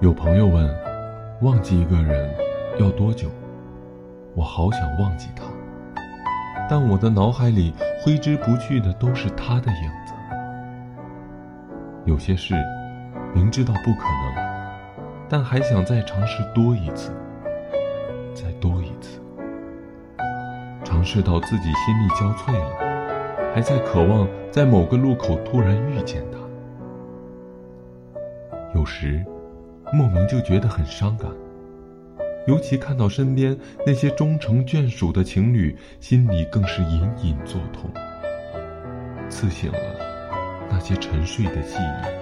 有朋友问：“忘记一个人要多久？”我好想忘记他，但我的脑海里挥之不去的都是他的影子。有些事明知道不可能，但还想再尝试多一次，再多一次，尝试到自己心力交瘁了，还在渴望在某个路口突然遇见他。有时。莫名就觉得很伤感，尤其看到身边那些终成眷属的情侣，心里更是隐隐作痛，刺醒了那些沉睡的记忆。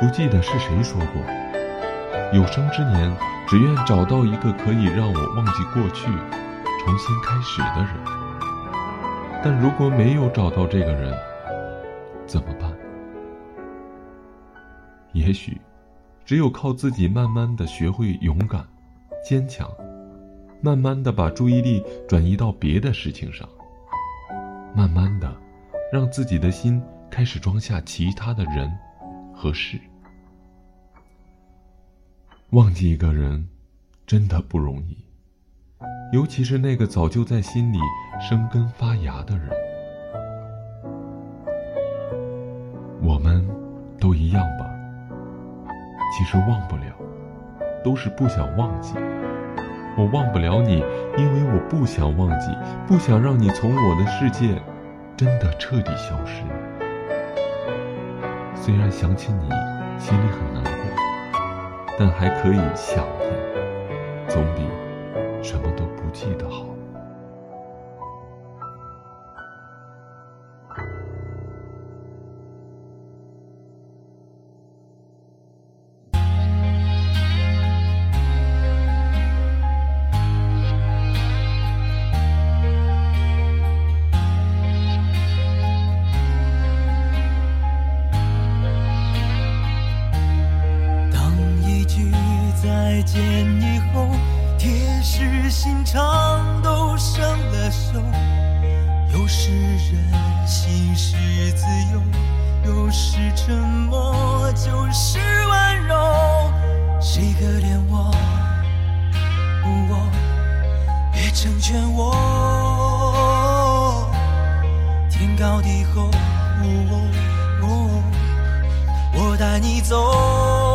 不记得是谁说过，有生之年只愿找到一个可以让我忘记过去、重新开始的人。但如果没有找到这个人，怎么？也许，只有靠自己，慢慢的学会勇敢、坚强，慢慢的把注意力转移到别的事情上，慢慢的，让自己的心开始装下其他的人和事。忘记一个人，真的不容易，尤其是那个早就在心里生根发芽的人。我们都一样吧。其实忘不了，都是不想忘记。我忘不了你，因为我不想忘记，不想让你从我的世界真的彻底消失。虽然想起你心里很难过，但还可以想念，总比什么都不记得好。再见以后，铁石心肠都生了锈。有时任性是自由，有时沉默就是温柔。谁可怜我？我别成全我。天高地厚，我带你走。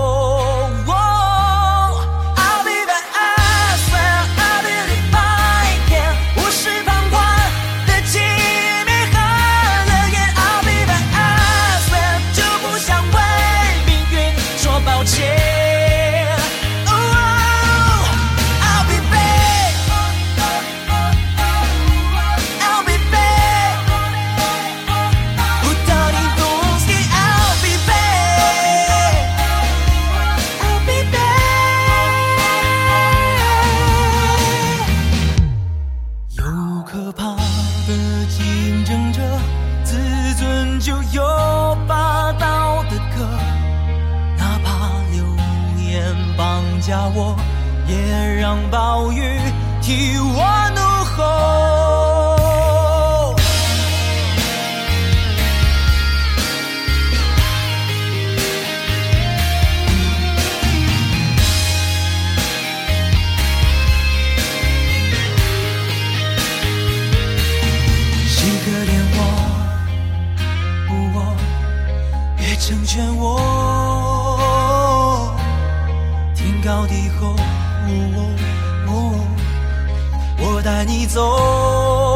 也让暴雨替我怒吼。谁可怜我？我别成全我。天高地厚，哦我带你走。